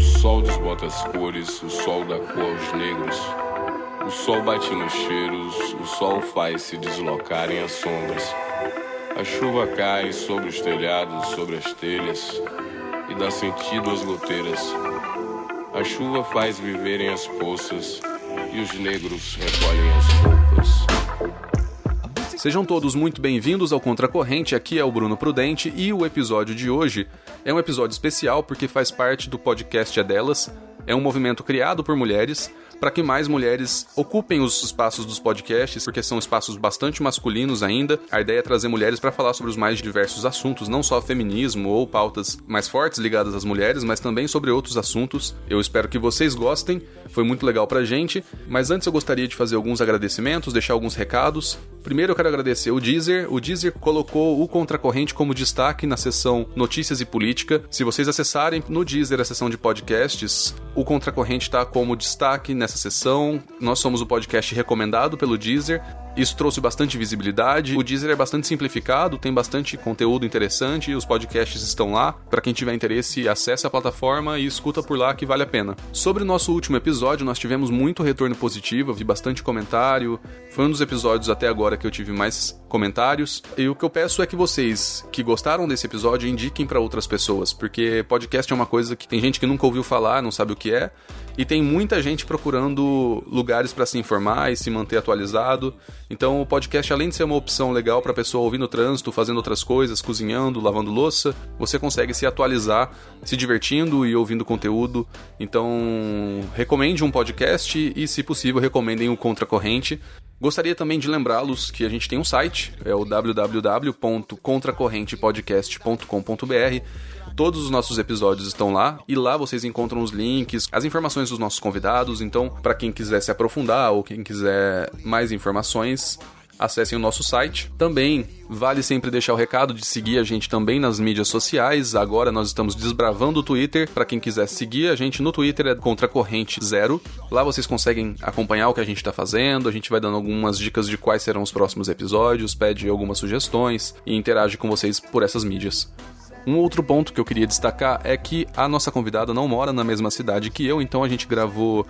O sol desbota as cores, o sol dá cor aos negros. O sol bate nos cheiros, o sol faz se deslocarem as sombras. A chuva cai sobre os telhados, sobre as telhas e dá sentido às goteiras. A chuva faz viverem as poças e os negros recolhem as roupas. Sejam todos muito bem-vindos ao Contracorrente, aqui é o Bruno Prudente e o episódio de hoje é um episódio especial porque faz parte do podcast É Delas, é um movimento criado por mulheres para que mais mulheres ocupem os espaços dos podcasts, porque são espaços bastante masculinos ainda. A ideia é trazer mulheres para falar sobre os mais diversos assuntos, não só feminismo ou pautas mais fortes ligadas às mulheres, mas também sobre outros assuntos. Eu espero que vocês gostem, foi muito legal pra gente, mas antes eu gostaria de fazer alguns agradecimentos, deixar alguns recados. Primeiro eu quero agradecer o Deezer. O Deezer colocou o Contracorrente como destaque na seção Notícias e Política. Se vocês acessarem no Deezer a seção de podcasts, o Contracorrente está como destaque nessa sessão. Nós somos o podcast recomendado pelo Deezer. Isso trouxe bastante visibilidade. O Deezer é bastante simplificado, tem bastante conteúdo interessante, os podcasts estão lá. Para quem tiver interesse, acesse a plataforma e escuta por lá que vale a pena. Sobre o nosso último episódio, nós tivemos muito retorno positivo, vi bastante comentário. Foi um dos episódios até agora que eu tive mais comentários. E o que eu peço é que vocês que gostaram desse episódio indiquem para outras pessoas, porque podcast é uma coisa que tem gente que nunca ouviu falar, não sabe o que é, e tem muita gente procurando lugares para se informar e se manter atualizado. Então o podcast, além de ser uma opção legal para pessoa ouvir no trânsito, fazendo outras coisas, cozinhando, lavando louça, você consegue se atualizar, se divertindo e ouvindo conteúdo. Então recomende um podcast e, se possível, recomendem o Contracorrente. Gostaria também de lembrá-los que a gente tem um site, é o www.contracorrentepodcast.com.br. Todos os nossos episódios estão lá e lá vocês encontram os links, as informações dos nossos convidados. Então, para quem quiser se aprofundar ou quem quiser mais informações, acessem o nosso site. Também vale sempre deixar o recado de seguir a gente também nas mídias sociais. Agora nós estamos desbravando o Twitter. Para quem quiser seguir a gente no Twitter é contra corrente zero. Lá vocês conseguem acompanhar o que a gente está fazendo. A gente vai dando algumas dicas de quais serão os próximos episódios, pede algumas sugestões e interage com vocês por essas mídias. Um outro ponto que eu queria destacar é que a nossa convidada não mora na mesma cidade que eu, então a gente gravou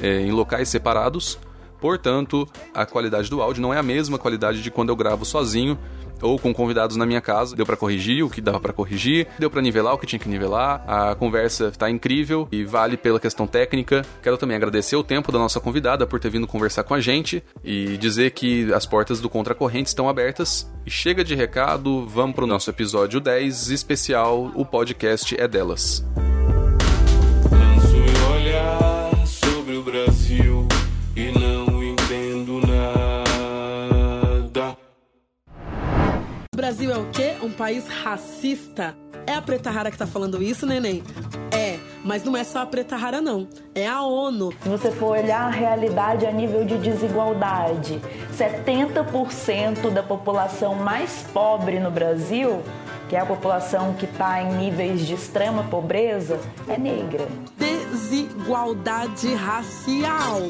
é, em locais separados. Portanto, a qualidade do áudio não é a mesma qualidade de quando eu gravo sozinho ou com convidados na minha casa. Deu para corrigir o que dava para corrigir, deu para nivelar o que tinha que nivelar. A conversa tá incrível e vale pela questão técnica. Quero também agradecer o tempo da nossa convidada por ter vindo conversar com a gente e dizer que as portas do Contracorrente estão abertas. E chega de recado, vamos pro nosso episódio 10 especial, o podcast é delas. Brasil é o quê? Um país racista. É a preta rara que tá falando isso, neném? É, mas não é só a preta rara, não. É a ONU. Se você for olhar a realidade a nível de desigualdade, 70% da população mais pobre no Brasil, que é a população que está em níveis de extrema pobreza, é negra. Desigualdade racial.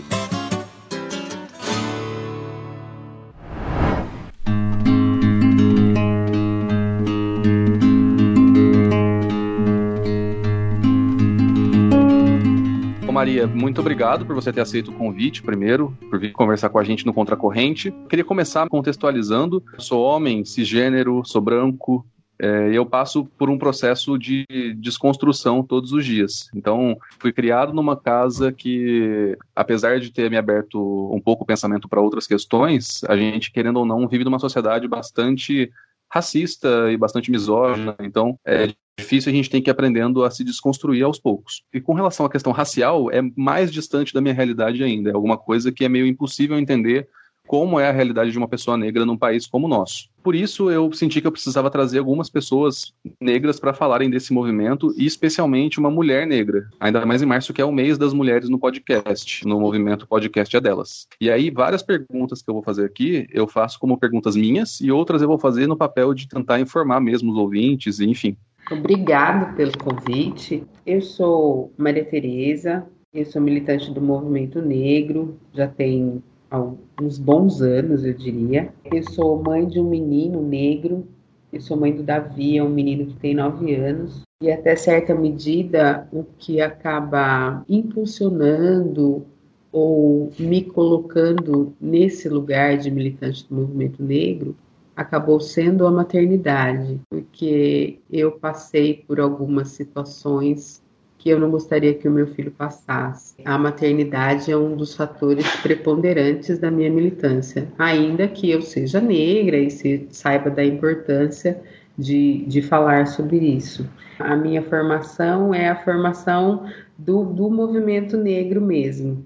Muito obrigado por você ter aceito o convite primeiro, por vir conversar com a gente no Contracorrente. Queria começar contextualizando. Sou homem, cisgênero, sou branco, é, eu passo por um processo de desconstrução todos os dias. Então, fui criado numa casa que, apesar de ter me aberto um pouco o pensamento para outras questões, a gente, querendo ou não, vive numa sociedade bastante racista e bastante misógina. Então, é difícil a gente tem que ir aprendendo a se desconstruir aos poucos. E com relação à questão racial, é mais distante da minha realidade ainda. É alguma coisa que é meio impossível entender como é a realidade de uma pessoa negra num país como o nosso. Por isso, eu senti que eu precisava trazer algumas pessoas negras para falarem desse movimento, e especialmente uma mulher negra. Ainda mais em março, que é o mês das mulheres no podcast, no movimento Podcast é Delas. E aí, várias perguntas que eu vou fazer aqui, eu faço como perguntas minhas, e outras eu vou fazer no papel de tentar informar mesmo os ouvintes, enfim. Obrigado pelo convite. Eu sou Maria Tereza, eu sou militante do movimento negro, já tem alguns bons anos, eu diria. Eu sou mãe de um menino negro, eu sou mãe do Davi, é um menino que tem nove anos. E até certa medida, o que acaba impulsionando ou me colocando nesse lugar de militante do movimento negro acabou sendo a maternidade, porque eu passei por algumas situações que eu não gostaria que o meu filho passasse. A maternidade é um dos fatores preponderantes da minha militância, ainda que eu seja negra e se saiba da importância de, de falar sobre isso. A minha formação é a formação do, do movimento negro mesmo.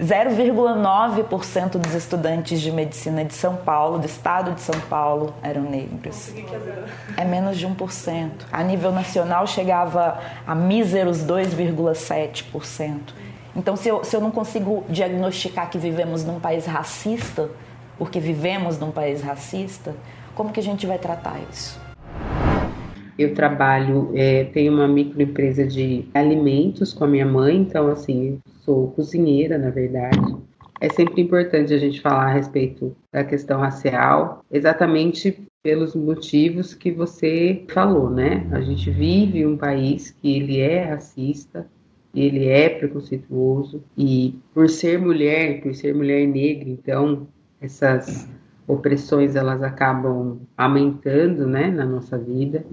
0,9% dos estudantes de medicina de São Paulo, do estado de São Paulo, eram negros. É menos de 1%. A nível nacional chegava a míseros 2,7%. Então, se eu, se eu não consigo diagnosticar que vivemos num país racista, porque vivemos num país racista, como que a gente vai tratar isso? Eu trabalho, é, tenho uma microempresa de alimentos com a minha mãe, então, assim, sou cozinheira, na verdade. É sempre importante a gente falar a respeito da questão racial, exatamente pelos motivos que você falou, né? A gente vive um país que ele é racista, ele é preconceituoso e por ser mulher, por ser mulher negra, então essas opressões elas acabam aumentando, né, na nossa vida.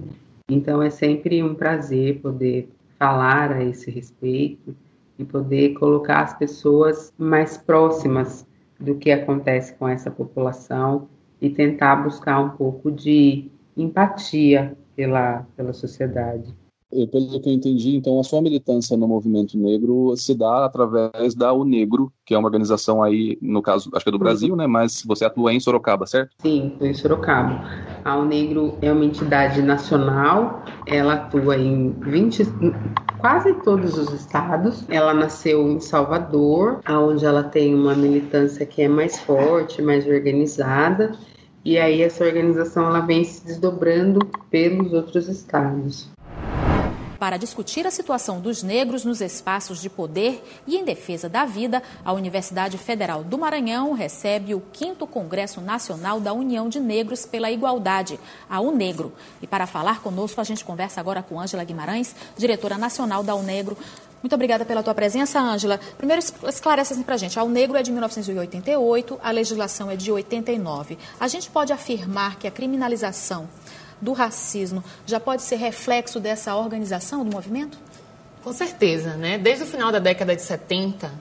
Então é sempre um prazer poder falar a esse respeito e poder colocar as pessoas mais próximas do que acontece com essa população e tentar buscar um pouco de empatia pela, pela sociedade. Pelo que eu entendi, então a sua militância no movimento negro se dá através da O Negro, que é uma organização aí, no caso, acho que é do Brasil, né? Mas você atua em Sorocaba, certo? Sim, em Sorocaba. A O Negro é uma entidade nacional, ela atua em 20, quase todos os estados. Ela nasceu em Salvador, onde ela tem uma militância que é mais forte, mais organizada. E aí essa organização ela vem se desdobrando pelos outros estados para discutir a situação dos negros nos espaços de poder e em defesa da vida, a Universidade Federal do Maranhão recebe o 5 Congresso Nacional da União de Negros pela Igualdade, a UNEGRO. E para falar conosco, a gente conversa agora com Ângela Guimarães, diretora nacional da UNEGRO. Muito obrigada pela tua presença, Ângela. Primeiro, esclarece assim para a gente. A UNEGRO é de 1988, a legislação é de 89. A gente pode afirmar que a criminalização do racismo já pode ser reflexo dessa organização do movimento? Com certeza, né? Desde o final da década de 70,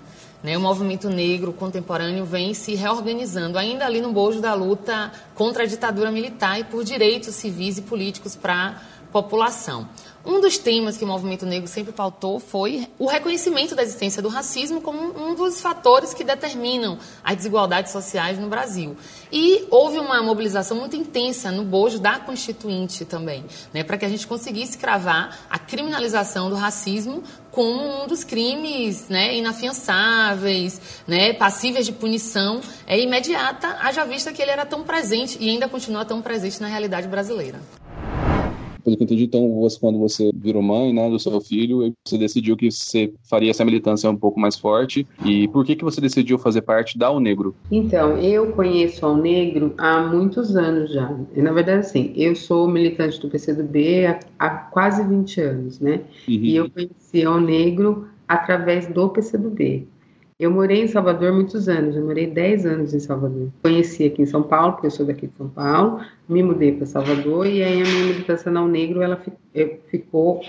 né, o movimento negro contemporâneo vem se reorganizando, ainda ali no bojo da luta contra a ditadura militar e por direitos civis e políticos para a população. Um dos temas que o movimento negro sempre pautou foi o reconhecimento da existência do racismo como um dos fatores que determinam as desigualdades sociais no Brasil. E houve uma mobilização muito intensa no bojo da Constituinte também, né, para que a gente conseguisse cravar a criminalização do racismo como um dos crimes né, inafiançáveis, né, passíveis de punição é, imediata, haja vista que ele era tão presente e ainda continua tão presente na realidade brasileira pelo que eu entendi, então, você, quando você virou mãe, né, do seu filho, você decidiu que você faria essa militância um pouco mais forte. E por que que você decidiu fazer parte da O Negro? Então, eu conheço o Negro há muitos anos já. E, na verdade, assim, eu sou militante do PCdoB há, há quase 20 anos, né? Uhum. E eu conheci o Negro através do PCdoB. Eu morei em Salvador muitos anos, eu morei 10 anos em Salvador. Conheci aqui em São Paulo, porque eu sou daqui de São Paulo, me mudei para Salvador e aí a minha militância não negro ela ficou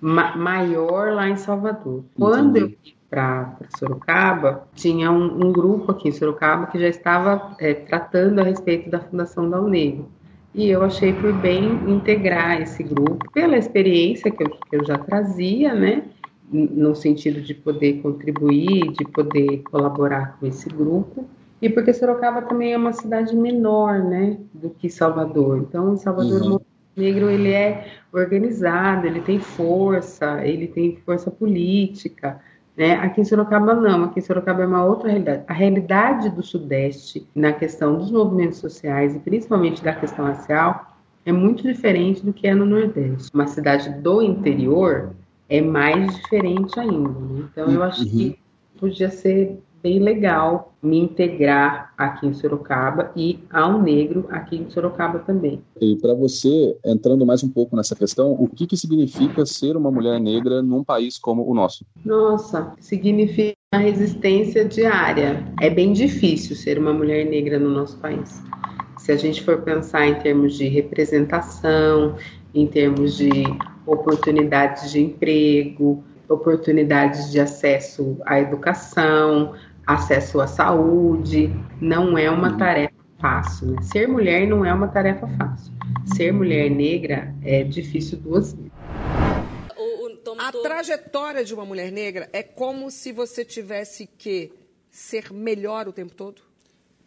ma maior lá em Salvador. Quando eu fui para Sorocaba, tinha um, um, grupo aqui em Sorocaba que já estava é, tratando a respeito da fundação da Unegro. E eu achei por bem integrar esse grupo, pela experiência que eu, que eu já trazia, né? No sentido de poder contribuir, de poder colaborar com esse grupo, E porque Sorocaba também é uma cidade menor, né, do que Salvador. Então, Salvador, uhum. negro, ele é organizado, ele tem força, ele tem força política, né? Aqui em Sorocaba não, aqui em Sorocaba é uma outra realidade. A realidade do Sudeste na questão dos movimentos sociais e principalmente da questão racial é muito diferente do que é no Nordeste. Uma cidade do interior é mais diferente ainda. Né? Então eu acho uhum. que podia ser bem legal me integrar aqui em Sorocaba e ao negro aqui em Sorocaba também. E para você, entrando mais um pouco nessa questão, o que, que significa ser uma mulher negra num país como o nosso? Nossa, significa resistência diária. É bem difícil ser uma mulher negra no nosso país. Se a gente for pensar em termos de representação, em termos de oportunidades de emprego, oportunidades de acesso à educação, acesso à saúde, não é uma tarefa fácil. Né? Ser mulher não é uma tarefa fácil. Ser mulher negra é difícil duas vezes. A trajetória de uma mulher negra é como se você tivesse que ser melhor o tempo todo?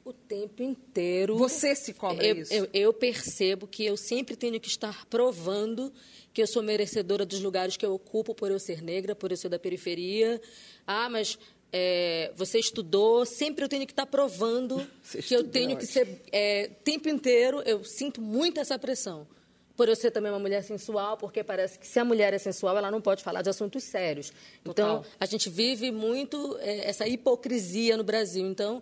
O tempo inteiro. Você se cobra eu, isso? Eu, eu percebo que eu sempre tenho que estar provando que eu sou merecedora dos lugares que eu ocupo por eu ser negra, por eu ser da periferia. Ah, mas é, você estudou, sempre eu tenho que estar provando você que eu tenho que ser é, tempo inteiro. Eu sinto muito essa pressão. Por eu ser também uma mulher sensual, porque parece que se a mulher é sensual, ela não pode falar de assuntos sérios. Total. Então, a gente vive muito é, essa hipocrisia no Brasil. Então,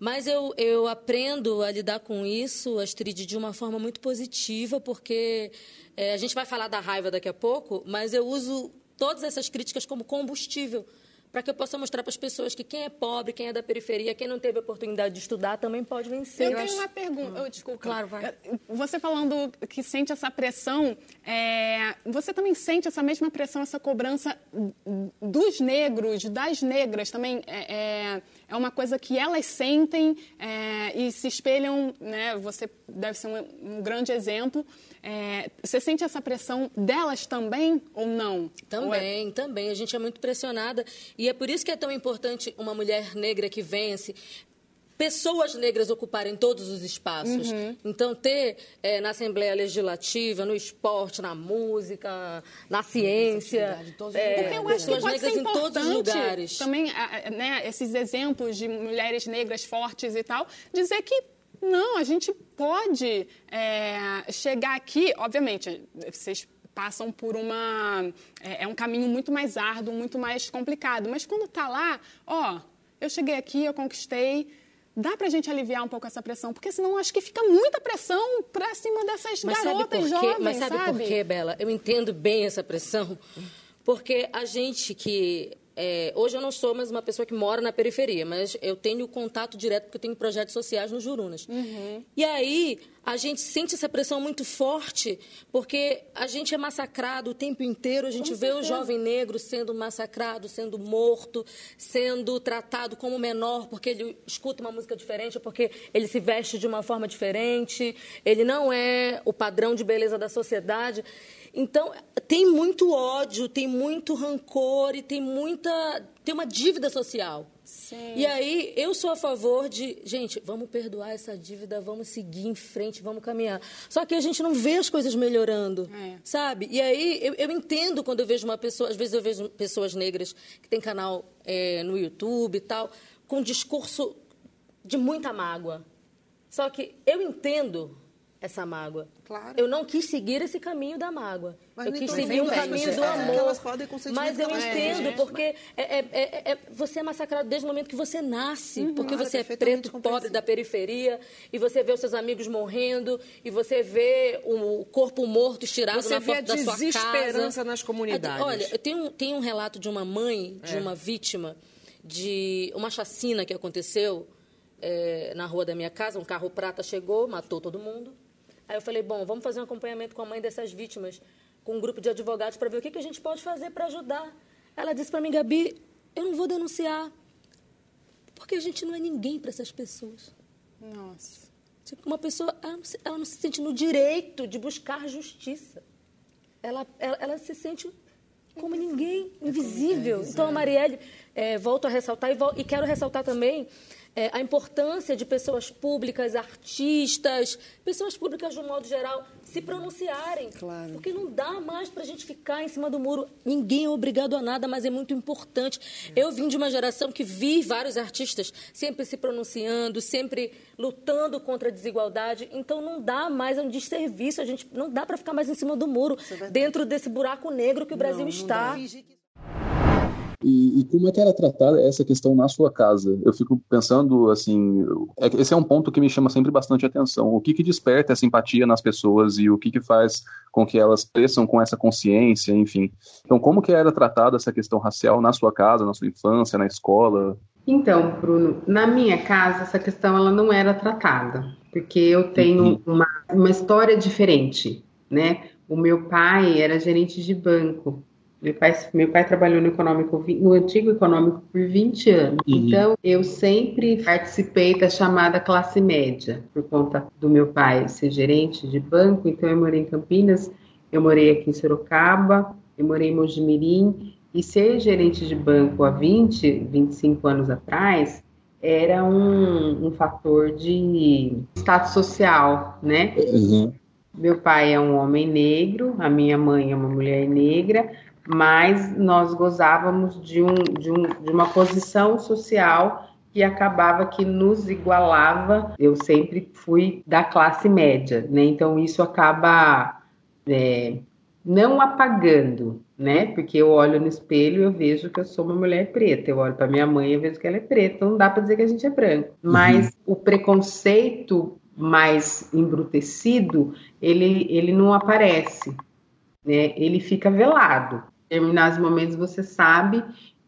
mas eu, eu aprendo a lidar com isso, Astrid, de uma forma muito positiva, porque é, a gente vai falar da raiva daqui a pouco, mas eu uso todas essas críticas como combustível para que eu possa mostrar para as pessoas que quem é pobre, quem é da periferia, quem não teve oportunidade de estudar, também pode vencer. Eu, eu tenho acho... uma pergunta. Oh, desculpa. Claro, vai. Você falando que sente essa pressão, é... você também sente essa mesma pressão, essa cobrança dos negros, das negras também? É, é, uma coisa que elas sentem é, e se espelham, né? Você deve ser um, um grande exemplo. É, você sente essa pressão delas também ou não? Também, ou é... também. A gente é muito pressionada e é por isso que é tão importante uma mulher negra que vence pessoas negras ocuparem todos os espaços. Uhum. Então, ter é, na Assembleia Legislativa, no esporte, na música, na ciência, é, Porque eu acho pessoas que pode negras ser em todos os lugares. Também, né, esses exemplos de mulheres negras fortes e tal, dizer que não, a gente pode é, chegar aqui, obviamente, vocês passam por uma. É, é, um caminho muito mais árduo, muito mais complicado. Mas quando está lá, ó, eu cheguei aqui, eu conquistei. Dá para a gente aliviar um pouco essa pressão, porque senão acho que fica muita pressão para cima dessas mas garotas jovens, Mas sabe, sabe por quê, Bela? Eu entendo bem essa pressão, porque a gente que é, hoje eu não sou mais uma pessoa que mora na periferia, mas eu tenho contato direto porque eu tenho projetos sociais no Jurunas. Uhum. E aí a gente sente essa pressão muito forte porque a gente é massacrado o tempo inteiro. A gente Com vê certeza. o jovem negro sendo massacrado, sendo morto, sendo tratado como menor porque ele escuta uma música diferente, porque ele se veste de uma forma diferente, ele não é o padrão de beleza da sociedade. Então, tem muito ódio, tem muito rancor e tem muita. tem uma dívida social. Sim. E aí, eu sou a favor de, gente, vamos perdoar essa dívida, vamos seguir em frente, vamos caminhar. Só que a gente não vê as coisas melhorando, é. sabe? E aí, eu, eu, entendo quando eu vejo uma pessoa, às vezes eu vejo pessoas negras que têm canal é, no YouTube e tal, com discurso de muita mágoa. Só que eu entendo essa mágoa. Claro. Eu não quis seguir esse caminho da mágoa. Mas eu quis seguir um caminho do amor. Elas podem mas eu entendo, é, porque é, é, é, você é massacrado desde o momento que você nasce. Uhum, porque você é preto, pobre da periferia, e você vê os seus amigos morrendo, e você vê o corpo morto estirado você na porta da sua casa. Você vê a desesperança nas comunidades. Olha, eu tenho, tenho um relato de uma mãe, de uma vítima, de uma chacina que aconteceu é, na rua da minha casa. Um carro prata chegou, matou todo mundo. Aí eu falei, bom, vamos fazer um acompanhamento com a mãe dessas vítimas, com um grupo de advogados, para ver o que, que a gente pode fazer para ajudar. Ela disse para mim, Gabi, eu não vou denunciar, porque a gente não é ninguém para essas pessoas. Nossa. Tipo, uma pessoa, ela não, se, ela não, se, sente no direito de buscar justiça. Ela, ela, ela se sente como ninguém, invisível. Então, a Marielle, é, volto a ressaltar, e, e quero ressaltar também é, a importância de pessoas públicas, artistas, pessoas públicas de um modo geral, se pronunciarem. Claro. Porque não dá mais para a gente ficar em cima do muro. Ninguém é obrigado a nada, mas é muito importante. É. Eu vim de uma geração que vi vários artistas sempre se pronunciando, sempre lutando contra a desigualdade. Então não dá mais é um desserviço. A gente não dá para ficar mais em cima do muro, é dentro desse buraco negro que o Brasil não, não está. Dá. E, e, como é que era tratada essa questão na sua casa? Eu fico pensando, assim, é, esse é um ponto que me chama sempre bastante atenção. O que que desperta essa empatia nas pessoas e o que que faz com que elas cresçam com essa consciência, enfim. Então, como que era tratada essa questão racial na sua casa, na sua infância, na escola? Então, Bruno, na minha casa essa questão ela não era tratada, porque eu tenho uhum. uma, uma história diferente, né? O meu pai era gerente de banco meu pai, meu pai trabalhou no econômico, no antigo econômico por 20 anos. Uhum. Então, eu sempre participei da chamada classe média, por conta do meu pai ser gerente de banco. Então, eu morei em Campinas, eu morei aqui em Sorocaba, eu morei em Mojimirim. E ser gerente de banco há 20, 25 anos atrás era um, um fator de status social, né? Uhum. Meu pai é um homem negro, a minha mãe é uma mulher negra, mas nós gozávamos de, um, de, um, de uma posição social que acabava que nos igualava. Eu sempre fui da classe média, né? Então isso acaba é, não apagando, né? Porque eu olho no espelho e eu vejo que eu sou uma mulher preta. Eu olho para minha mãe e vejo que ela é preta. Então não dá para dizer que a gente é branco. Uhum. Mas o preconceito mais embrutecido, ele, ele não aparece, né? Ele fica velado determinados momentos você sabe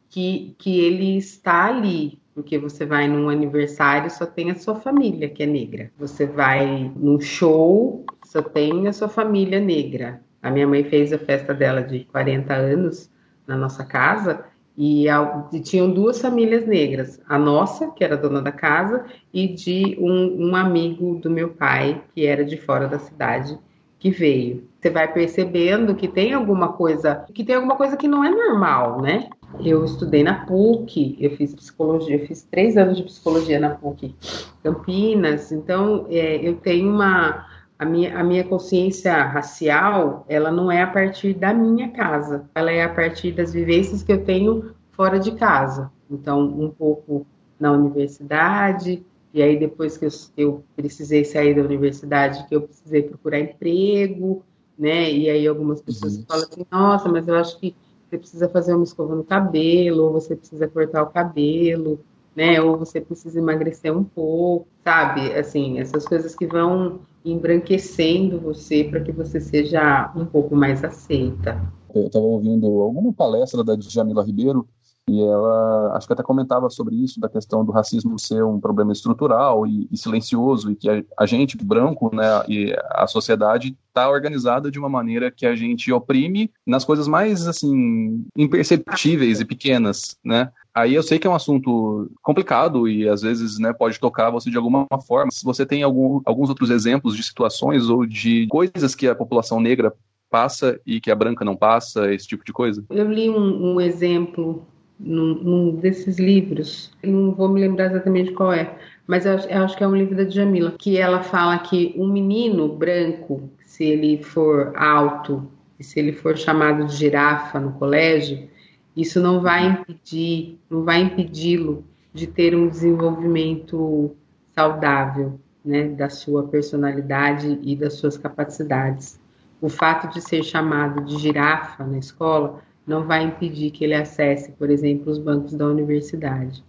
que, que ele está ali, porque você vai num aniversário só tem a sua família que é negra. Você vai num show só tem a sua família negra. A minha mãe fez a festa dela de 40 anos na nossa casa e, e tinham duas famílias negras, a nossa, que era dona da casa, e de um, um amigo do meu pai, que era de fora da cidade, que veio. Você vai percebendo que tem alguma coisa, que tem alguma coisa que não é normal, né? Eu estudei na PUC, eu fiz psicologia, eu fiz três anos de psicologia na PUC Campinas, então é, eu tenho uma a minha, a minha consciência racial, ela não é a partir da minha casa, ela é a partir das vivências que eu tenho fora de casa. Então, um pouco na universidade, e aí, depois que eu, eu, precisei sair da universidade, que eu precisei procurar emprego, né? E aí algumas pessoas uhum. falam assim, nossa, mas eu acho que você precisa fazer uma escova no cabelo, ou você precisa cortar o cabelo, né? Ou você precisa emagrecer um pouco, sabe? Assim, essas coisas que vão embranquecendo você para que você seja um pouco mais aceita. Eu estava ouvindo alguma palestra da Jamila Ribeiro e ela, acho que até comentava sobre isso, da questão do racismo ser um problema estrutural e, e silencioso, e que a, a, gente, branco, né, e a sociedade está organizada de uma maneira que a gente oprime nas coisas mais, assim, imperceptíveis e pequenas, né? Aí eu sei que é um assunto complicado e às vezes né, pode tocar você de alguma forma. Se você tem algum, alguns outros exemplos de situações ou de coisas que a população negra passa e que a branca não passa, esse tipo de coisa? Eu li um, um exemplo num, num, desses livros, não vou me lembrar exatamente qual é, mas eu, eu acho que é um livro da Djamila, que ela fala que um menino branco, se ele for alto e se ele for chamado de girafa no colégio, isso não vai impedir, não vai impedi-lo de ter um desenvolvimento saudável, né, da sua personalidade e das suas capacidades. O fato de ser chamado de girafa na escola não vai impedir que ele acesse, por exemplo, os bancos da universidade.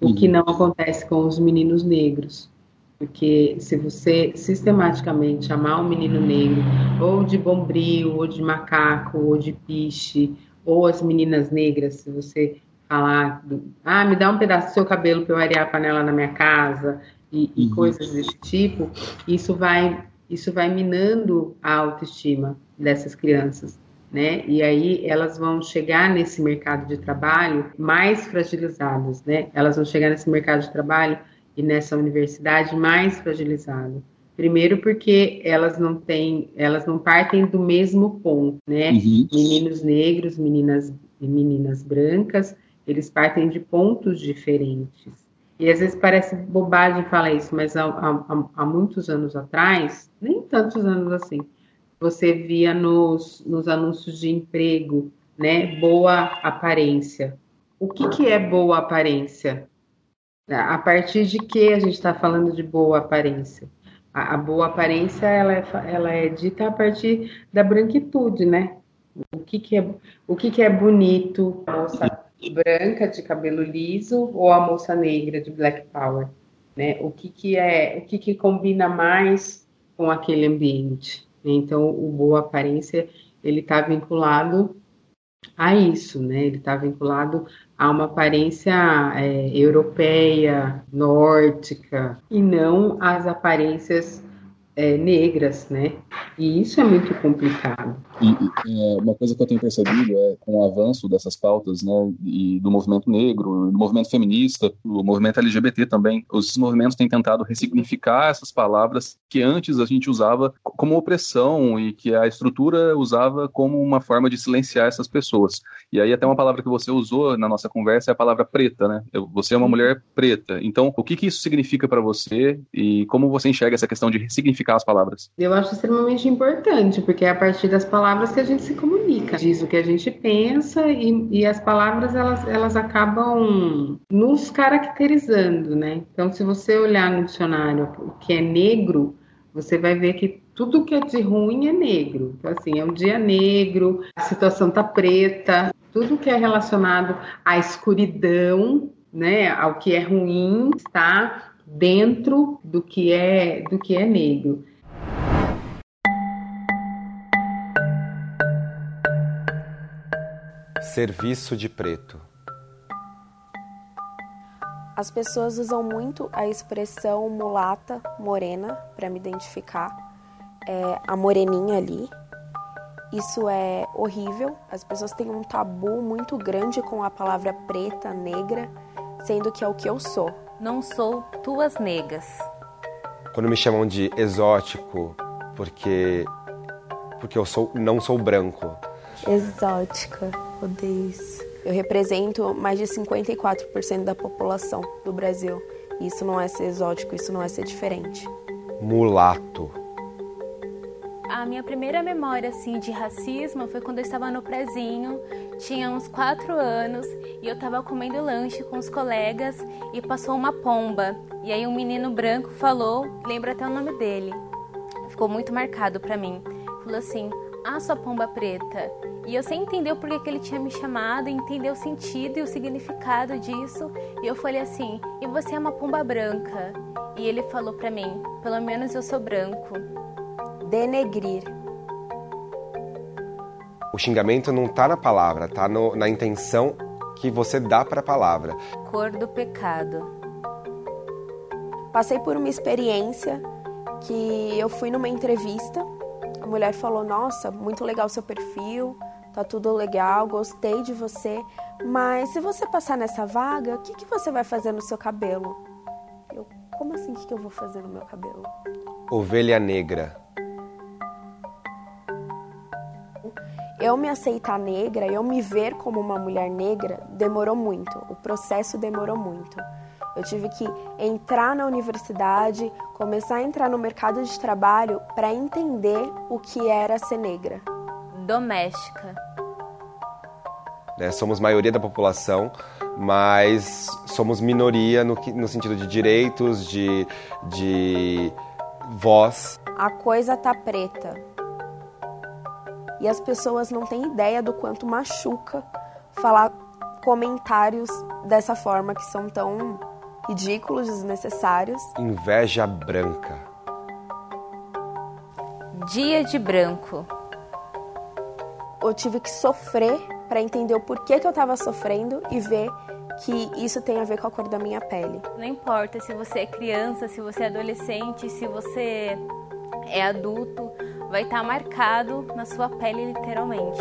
O uhum. que não acontece com os meninos negros. Porque se você sistematicamente chamar um menino negro, ou de bombril, ou de macaco, ou de piche, ou as meninas negras, se você falar, ah, me dá um pedaço do seu cabelo para eu arear a panela na minha casa, e, e uhum. coisas desse tipo, isso vai, isso vai minando a autoestima dessas crianças né? E aí elas vão chegar nesse mercado de trabalho mais fragilizadas, né? Elas vão chegar nesse mercado de trabalho e nessa universidade mais fragilizadas. Primeiro porque elas não têm, elas não partem do mesmo ponto, né? Uhum. Meninos negros, meninas e meninas brancas, eles partem de pontos diferentes. E às vezes parece bobagem falar isso, mas há, há, há muitos anos atrás, nem tantos anos assim, você via nos, nos anúncios de emprego, né? Boa aparência. O que, que é boa aparência? A partir de que a gente está falando de boa aparência? A, a, boa aparência ela é, ela é dita a partir da branquitude, né? O que, que, é, o que, que é bonito? A moça branca de cabelo liso ou a moça negra de Black Power? Né? O que, que é o que, que combina mais com aquele ambiente? Então, o boa aparência ele está vinculado a isso, né? Ele está vinculado a uma aparência é, europeia, nórdica, e não às aparências é, negras, né? E isso é muito complicado. E, e é, uma coisa que eu tenho percebido é com o avanço dessas pautas, né, e do movimento negro, do movimento feminista, o movimento LGBT também, esses movimentos têm tentado ressignificar essas palavras que antes a gente usava como opressão e que a estrutura usava como uma forma de silenciar essas pessoas. E aí até uma palavra que você usou na nossa conversa é a palavra preta, né? Você é uma mulher preta. Então, o que que isso significa para você e como você enxerga essa questão de ressignificar as palavras? Eu acho extremamente importante, porque é a partir das palavras que a gente se comunica. Diz o que a gente pensa e, e as palavras elas, elas acabam nos caracterizando, né? Então, se você olhar no dicionário o que é negro, você vai ver que tudo que é de ruim é negro. Então, assim, é um dia negro, a situação tá preta, tudo que é relacionado à escuridão, né, ao que é ruim, está dentro do que é do que é negro. Serviço de preto. As pessoas usam muito a expressão mulata, morena, para me identificar. É a moreninha ali. Isso é horrível. As pessoas têm um tabu muito grande com a palavra preta, negra, sendo que é o que eu sou não sou tuas negas. Quando me chamam de exótico, porque porque eu sou não sou branco. Exótica, Eu represento mais de 54% da população do Brasil. Isso não é ser exótico, isso não é ser diferente. Mulato. A minha primeira memória assim de racismo foi quando eu estava no prezinho, tinha uns quatro anos e eu estava comendo lanche com os colegas e passou uma pomba. E aí um menino branco falou, lembra até o nome dele, ficou muito marcado para mim. Falou assim: "Ah, sua pomba preta". E eu sem entender o porquê que ele tinha me chamado, entender o sentido e o significado disso. E eu falei assim: "E você é uma pomba branca?". E ele falou para mim: "Pelo menos eu sou branco" denegrir. O xingamento não está na palavra, está na intenção que você dá para a palavra. Cor do pecado. Passei por uma experiência que eu fui numa entrevista. A mulher falou: Nossa, muito legal seu perfil, tá tudo legal, gostei de você, mas se você passar nessa vaga, o que, que você vai fazer no seu cabelo? Eu, como assim, o que, que eu vou fazer no meu cabelo? Ovelha negra. eu me aceitar negra, eu me ver como uma mulher negra, demorou muito. O processo demorou muito. Eu tive que entrar na universidade, começar a entrar no mercado de trabalho para entender o que era ser negra. Doméstica. É, somos maioria da população, mas somos minoria no, no sentido de direitos, de, de voz. A coisa tá preta e as pessoas não têm ideia do quanto machuca falar comentários dessa forma que são tão ridículos, desnecessários. Inveja branca. Dia de branco. Eu tive que sofrer para entender o porquê que eu estava sofrendo e ver que isso tem a ver com a cor da minha pele. Não importa se você é criança, se você é adolescente, se você é adulto, vai estar tá marcado na sua pele literalmente.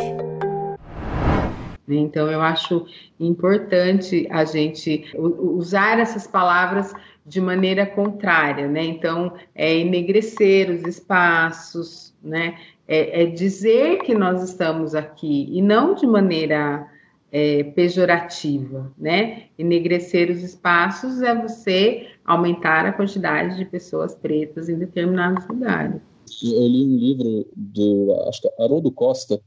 Então eu acho importante a gente usar essas palavras de maneira contrária, né? Então é enegrecer os espaços, né? É, é dizer que nós estamos aqui e não de maneira é, pejorativa, né? Enegrecer os espaços é você aumentar a quantidade de pessoas pretas em determinados lugares. Eu li um livro do acho que Haroldo Costa,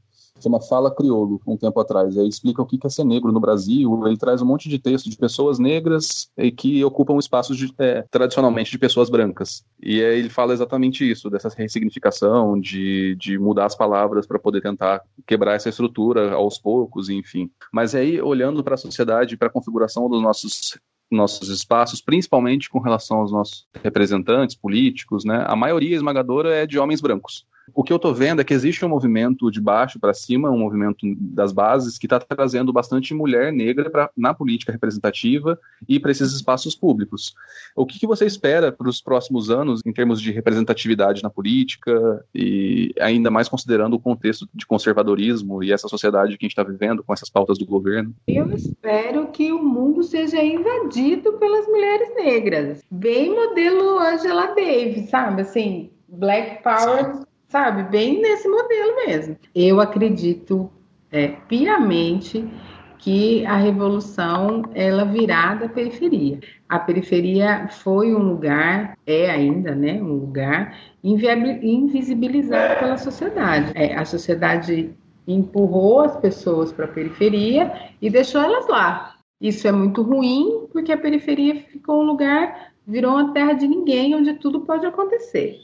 chama Fala Crioulo, um tempo atrás. Ele explica o que é ser negro no Brasil. Ele traz um monte de texto de pessoas negras e que ocupam espaços de, é, tradicionalmente de pessoas brancas. E ele fala exatamente isso, dessa ressignificação, de, de mudar as palavras para poder tentar quebrar essa estrutura aos poucos, enfim. Mas aí, olhando para a sociedade, para a configuração dos nossos nossos espaços, principalmente com relação aos nossos representantes políticos, né? A maioria esmagadora é de homens brancos. O que eu estou vendo é que existe um movimento de baixo para cima, um movimento das bases, que está trazendo bastante mulher negra pra, na política representativa e para esses espaços públicos. O que, que você espera para os próximos anos em termos de representatividade na política e ainda mais considerando o contexto de conservadorismo e essa sociedade que a gente está vivendo com essas pautas do governo? Eu espero que o mundo seja invadido pelas mulheres negras, bem modelo Angela Davis, sabe? Assim, Black Power sabe? Bem nesse modelo mesmo. Eu acredito é, piamente que a revolução ela virá da periferia. A periferia foi um lugar, é ainda, né, um lugar invisibilizado pela sociedade. É, a sociedade empurrou as pessoas para a periferia e deixou elas lá. Isso é muito ruim porque a periferia ficou um lugar, virou uma terra de ninguém, onde tudo pode acontecer.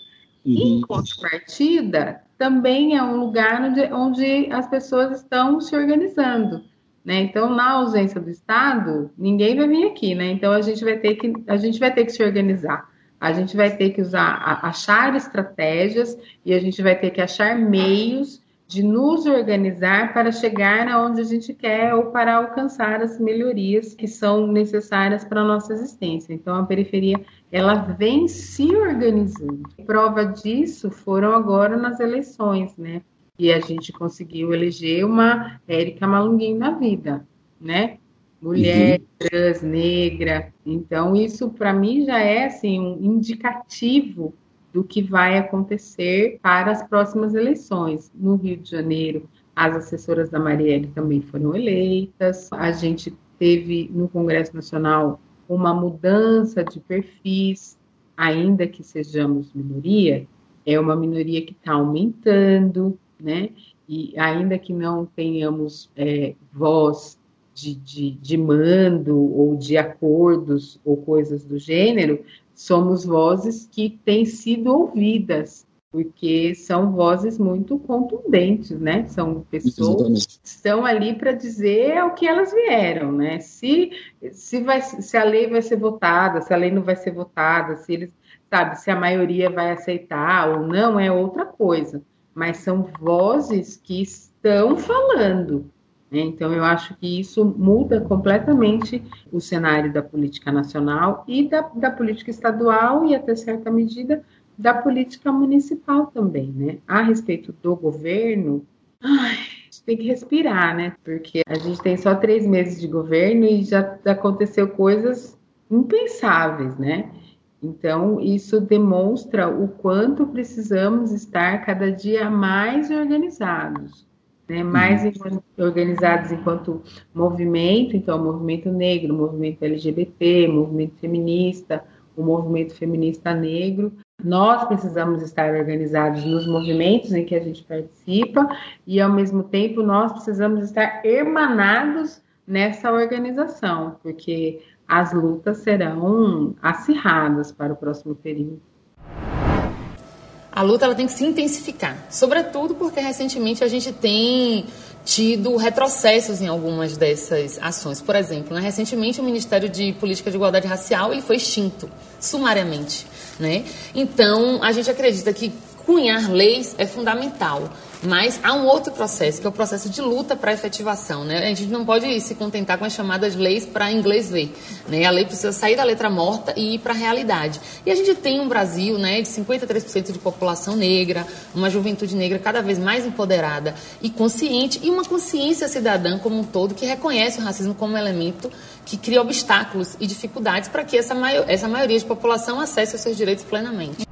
Uhum. Em contrapartida, também é um lugar onde, onde as pessoas estão se organizando. Né? Então, na ausência do Estado, ninguém vai vir aqui, né? Então a gente vai ter que a gente vai ter que se organizar. A gente vai ter que usar achar estratégias e a gente vai ter que achar meios de nos organizar para chegar aonde a gente quer ou para alcançar as melhorias que são necessárias para a nossa existência. Então, a periferia ela vem se organizando. Prova disso foram agora nas eleições, né? E a gente conseguiu eleger uma Érica Malunguinho na vida, né? Mulher, uhum. trans, negra. Então, isso para mim já é assim, um indicativo do que vai acontecer para as próximas eleições. No Rio de Janeiro, as assessoras da Marielle também foram eleitas. A gente teve no Congresso Nacional uma mudança de perfis, ainda que sejamos minoria, é uma minoria que está aumentando, né? E ainda que não tenhamos é, voz de, de, de mando ou de acordos ou coisas do gênero, somos vozes que têm sido ouvidas, porque são vozes muito contundentes, né? São pessoas que estão ali para dizer o que elas vieram, né? Se, se, vai, se a lei vai ser votada, se a lei não vai ser votada, se eles, sabe, se a maioria vai aceitar ou não, é outra coisa. Mas são vozes que estão falando? Então, eu acho que isso muda completamente o cenário da política nacional e da, da política estadual e, até certa medida, da política municipal também. Né? A respeito do governo, ai, tem que respirar, né? Porque a gente tem só três meses de governo e já aconteceu coisas impensáveis, né? Então, isso demonstra o quanto precisamos estar cada dia mais organizados né, mais uhum. organizados enquanto movimento, então movimento negro, movimento LGBT, movimento feminista, o movimento feminista negro. Nós precisamos estar organizados nos movimentos em que a gente participa e, ao mesmo tempo, nós precisamos estar hermanados nessa organização, porque as lutas serão acirradas para o próximo período a luta ela tem que se intensificar, sobretudo porque recentemente a gente tem tido retrocessos em algumas dessas ações. Por exemplo, né, recentemente o Ministério de Política de Igualdade Racial ele foi extinto sumariamente, né? Então a gente acredita que cunhar leis é fundamental. Mas há um outro processo, que é o processo de luta para efetivação. Né? A gente não pode se contentar com as chamadas leis para inglês ver. Né? A lei precisa sair da letra morta e ir para a realidade. E a gente tem um Brasil né, de 53% de população negra, uma juventude negra cada vez mais empoderada e consciente, e uma consciência cidadã como um todo que reconhece o racismo como elemento que cria obstáculos e dificuldades para que essa, maior, essa maioria de população acesse os seus direitos plenamente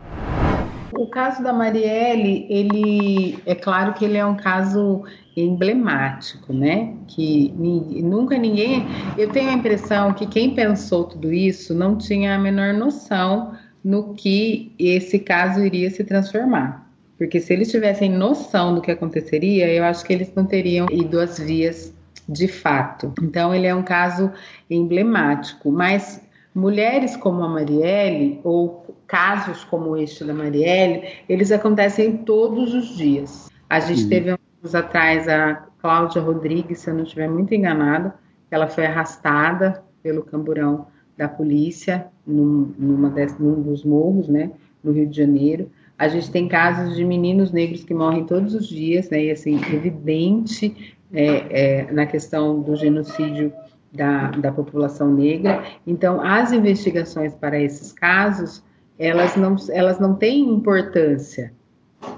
O caso da Marielle, ele é claro que ele é um caso emblemático, né? Que nunca ninguém. Eu tenho a impressão que quem pensou tudo isso não tinha a menor noção no que esse caso iria se transformar. Porque se eles tivessem noção do que aconteceria, eu acho que eles não teriam ido às vias de fato. Então, ele é um caso emblemático. Mas mulheres como a Marielle, ou casos como este da Marielle, eles acontecem todos os dias. A gente uhum. teve anos atrás a Cláudia Rodrigues, se eu não estiver muito enganada, ela foi arrastada pelo camburão da polícia num, numa des, num dos morros, né, no Rio de Janeiro. A gente tem casos de meninos negros que morrem todos os dias, né, e assim, evidente é, é, na questão do genocídio da, da população negra. Então, as investigações para esses casos, elas não, elas não têm importância,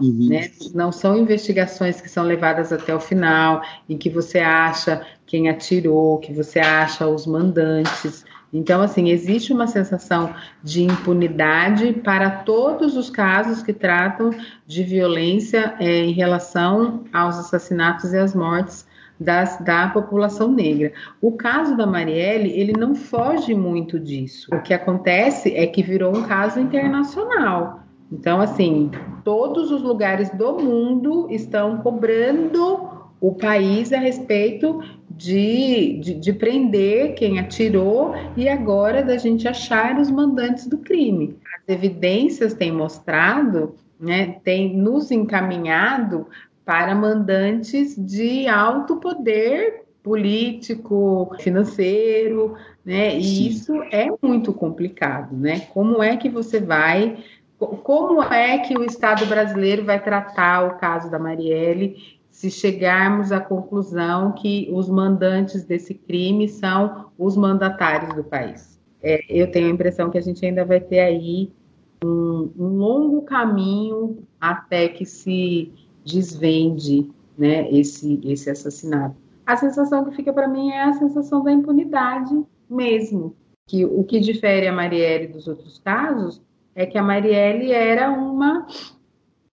Uhum. Né? Não são investigações que são levadas até o final, em que você acha quem atirou, que você acha os mandantes. Então, assim, existe uma sensação de impunidade para todos os casos que tratam de violência é, em relação aos assassinatos e às mortes das, da população negra. O caso da Marielle, ele não foge muito disso. O que acontece é que virou um caso internacional. Então, assim, todos os lugares do mundo estão cobrando o país a respeito de, de, de, prender quem atirou e agora da gente achar os mandantes do crime. As evidências têm mostrado, né, têm nos encaminhado para mandantes de alto poder político, financeiro, né? E Sim. isso é muito complicado, né? Como é que você vai como é que o Estado brasileiro vai tratar o caso da Marielle se chegarmos à conclusão que os mandantes desse crime são os mandatários do país? É, eu tenho a impressão que a gente ainda vai ter aí um, um longo caminho até que se desvende né, esse, esse assassinato. A sensação que fica para mim é a sensação da impunidade mesmo. Que o que difere a Marielle dos outros casos é que a Marielle era uma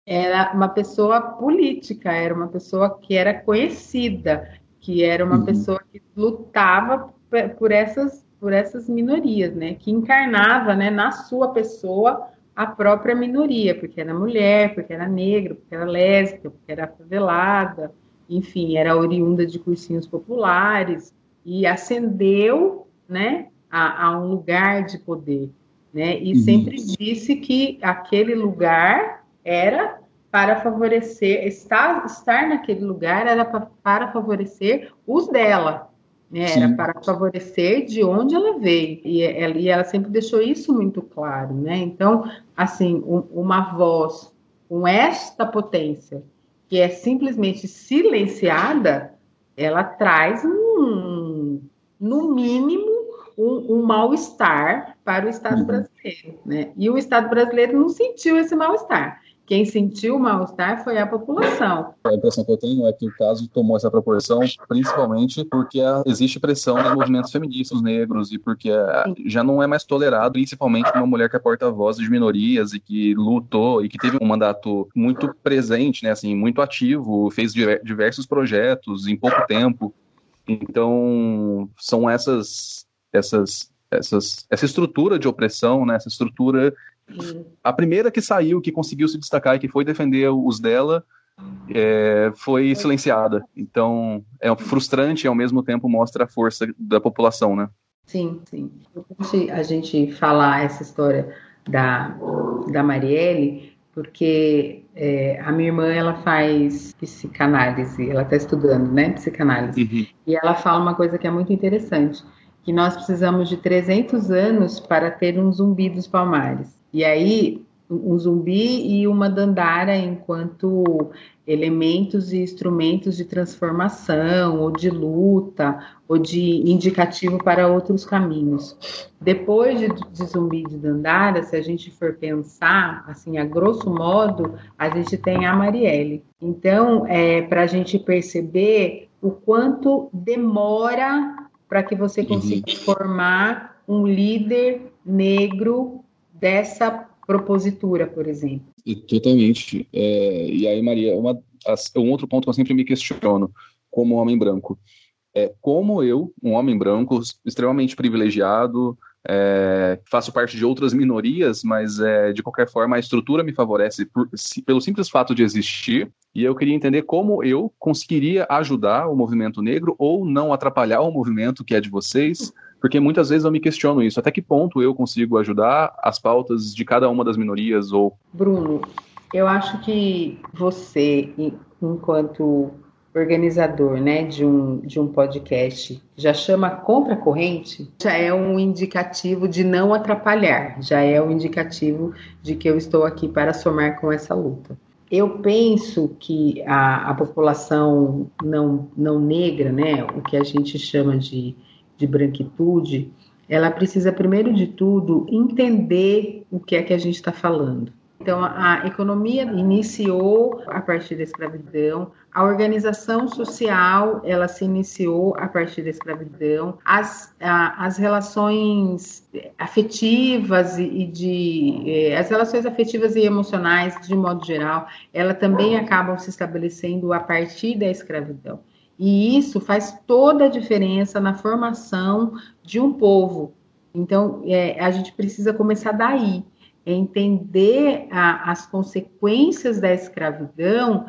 era uma pessoa política, era uma pessoa que era conhecida, que era uma uhum. pessoa que lutava por essas por essas minorias, né? Que encarnava, né, na sua pessoa a própria minoria, porque era mulher, porque era negra, porque era lésbica, porque era favelada, enfim, era oriunda de cursinhos populares e ascendeu, né, a, a um lugar de poder né? E uhum. sempre disse que aquele lugar era para favorecer, estar, estar naquele lugar era para favorecer os dela, Era para favorecer de onde ela veio. E ela, e ela sempre deixou isso muito claro, né? Então, assim, um, uma voz com esta potência, que é simplesmente silenciada, ela traz um, no mínimo, um, um mal-estar para o Estado uhum. brasileiro. Né? E o Estado brasileiro não sentiu esse mal-estar. Quem sentiu o mal-estar foi a população. A impressão que eu tenho é que o caso tomou essa proporção principalmente porque existe pressão nos movimentos feministas negros e porque já não é mais tolerado, principalmente uma mulher que é porta-voz de minorias e que lutou e que teve um mandato muito presente, né, assim, muito ativo, fez diversos projetos em pouco tempo. Então, são essas essas, essas, essa estrutura de opressão, né, essa estrutura. A primeira que saiu, que conseguiu se destacar e que foi defender os dela, é, foi silenciada. Então, é frustrante e ao mesmo tempo mostra a força da população, né? Sim, sim. A gente falar essa história da, da Marielle, porque é, a minha irmã ela faz psicanálise, ela está estudando, né, psicanálise, uhum. e ela fala uma coisa que é muito interessante que nós precisamos de 300 anos para ter um zumbi dos palmares. E aí, um zumbi e uma dandara enquanto elementos e instrumentos de transformação, ou de luta, ou de indicativo para outros caminhos. Depois de, de zumbi e de dandara, se a gente for pensar, assim, a grosso modo, a gente tem a Marielle. Então, é, para a gente perceber o quanto demora para que você consiga uhum. formar um líder negro dessa propositura, por exemplo. Totalmente. É, e aí, Maria, uma, um outro ponto que eu sempre me questiono como homem branco é como eu, um homem branco, extremamente privilegiado, é, faço parte de outras minorias, mas é, de qualquer forma a estrutura me favorece por, se, pelo simples fato de existir. E eu queria entender como eu conseguiria ajudar o movimento negro ou não atrapalhar o movimento que é de vocês, porque muitas vezes eu me questiono isso. Até que ponto eu consigo ajudar as pautas de cada uma das minorias ou Bruno, eu acho que você, enquanto organizador né, de, um, de um podcast já chama contracorrente, já é um indicativo de não atrapalhar, já é um indicativo de que eu estou aqui para somar com essa luta. Eu penso que a, a população não, não negra, né, o que a gente chama de, de branquitude, ela precisa, primeiro de tudo, entender o que é que a gente está falando. Então, a economia iniciou a partir da escravidão, a organização social ela se iniciou a partir da escravidão, as, a, as relações afetivas e de eh, as relações afetivas e emocionais de modo geral, ela também acabam se estabelecendo a partir da escravidão. E isso faz toda a diferença na formação de um povo. Então, é, a gente precisa começar daí entender a, as consequências da escravidão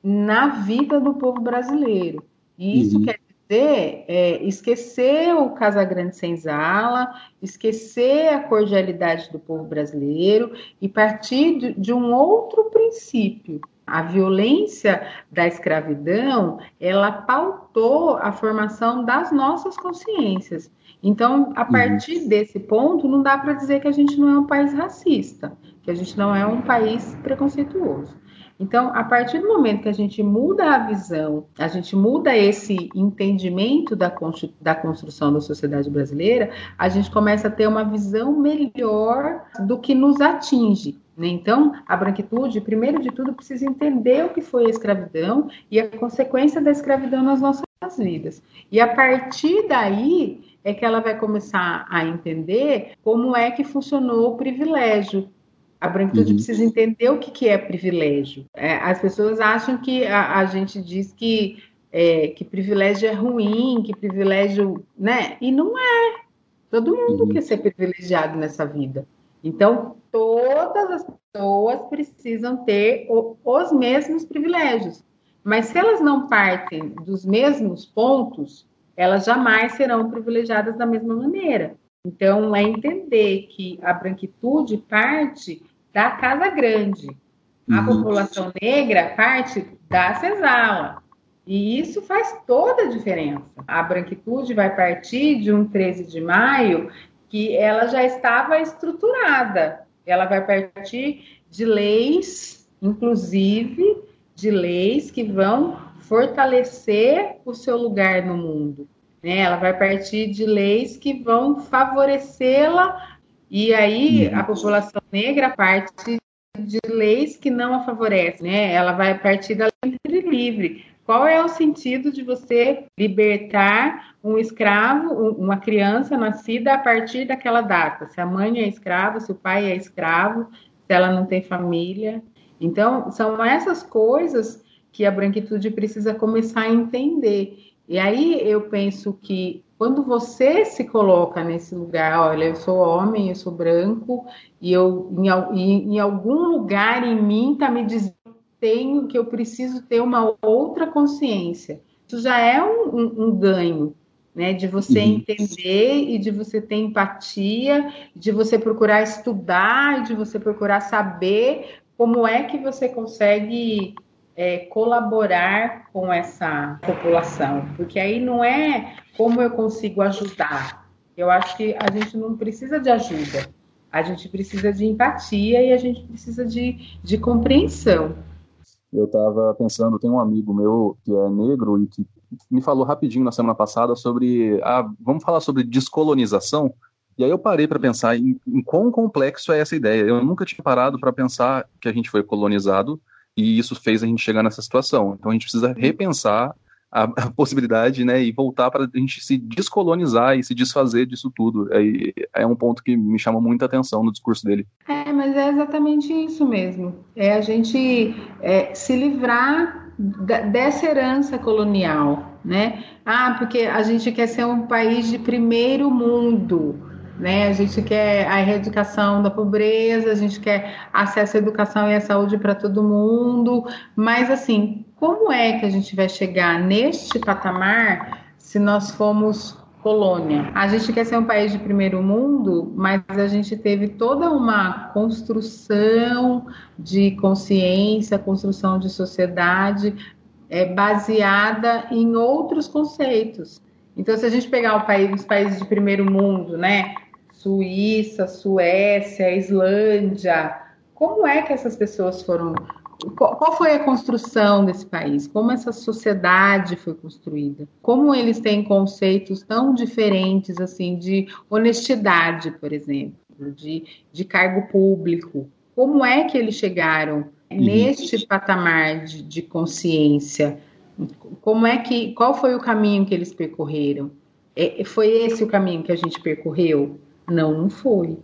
na vida do povo brasileiro. E isso uhum. quer dizer é, esquecer o Casagrande Senzala, esquecer a cordialidade do povo brasileiro e partir de, de um outro princípio. A violência da escravidão, ela pautou a formação das nossas consciências. Então, a partir uhum. desse ponto, não dá para dizer que a gente não é um país racista, que a gente não é um país preconceituoso. Então, a partir do momento que a gente muda a visão, a gente muda esse entendimento da, da construção da sociedade brasileira, a gente começa a ter uma visão melhor do que nos atinge. Né? Então, a branquitude, primeiro de tudo, precisa entender o que foi a escravidão e a consequência da escravidão nas nossas vidas. E a partir daí, é que ela vai começar a entender como é que funcionou o privilégio. A branquitude uhum. precisa entender o que, que é privilégio. É, as pessoas acham que a, a gente diz que, é, que privilégio é ruim, que privilégio. né? E não é. Todo mundo uhum. quer ser privilegiado nessa vida. Então, todas as pessoas precisam ter o, os mesmos privilégios. Mas se elas não partem dos mesmos pontos, elas jamais serão privilegiadas da mesma maneira. Então, é entender que a branquitude parte da casa grande, a uhum. população negra parte da senzala. E isso faz toda a diferença. A branquitude vai partir de um 13 de maio que ela já estava estruturada. Ela vai partir de leis, inclusive de leis que vão fortalecer o seu lugar no mundo. Né? Ela vai partir de leis que vão favorecê-la, e aí uhum. a população negra parte de leis que não a favorecem. Né? Ela vai partir da lei livre. Qual é o sentido de você libertar um escravo, uma criança nascida a partir daquela data? Se a mãe é escrava, se o pai é escravo, se ela não tem família. Então, são essas coisas que a branquitude precisa começar a entender. E aí eu penso que quando você se coloca nesse lugar, olha, eu sou homem, eu sou branco, e eu em, em algum lugar em mim está me dizendo tenho que eu preciso ter uma outra consciência. Isso já é um, um, um ganho, né? De você uhum. entender e de você ter empatia, de você procurar estudar, de você procurar saber como é que você consegue é, colaborar com essa população, porque aí não é como eu consigo ajudar. Eu acho que a gente não precisa de ajuda, a gente precisa de empatia e a gente precisa de, de compreensão. Eu estava pensando, tem um amigo meu que é negro e que me falou rapidinho na semana passada sobre, ah, vamos falar sobre descolonização. E aí eu parei para pensar em, em quão complexo é essa ideia. Eu nunca tinha parado para pensar que a gente foi colonizado e isso fez a gente chegar nessa situação. Então a gente precisa repensar a, a possibilidade, né, e voltar para a gente se descolonizar e se desfazer disso tudo. É, é um ponto que me chama muita atenção no discurso dele. É, mas é exatamente isso mesmo. É a gente é, se livrar dessa herança colonial, né? Ah, porque a gente quer ser um país de primeiro mundo, né? A gente quer a erradicação da pobreza, a gente quer acesso à educação e à saúde para todo mundo, mas assim, como é que a gente vai chegar neste patamar se nós formos colônia? A gente quer ser um país de primeiro mundo, mas a gente teve toda uma construção de consciência, construção de sociedade é, baseada em outros conceitos. Então, se a gente pegar o país, os países de primeiro mundo, né, Suíça, Suécia, Islândia. Como é que essas pessoas foram. Qual foi a construção desse país? Como essa sociedade foi construída? Como eles têm conceitos tão diferentes, assim, de honestidade, por exemplo, de, de cargo público? Como é que eles chegaram neste patamar de, de consciência? Como é que, qual foi o caminho que eles percorreram? É, foi esse o caminho que a gente percorreu? Não, não foi.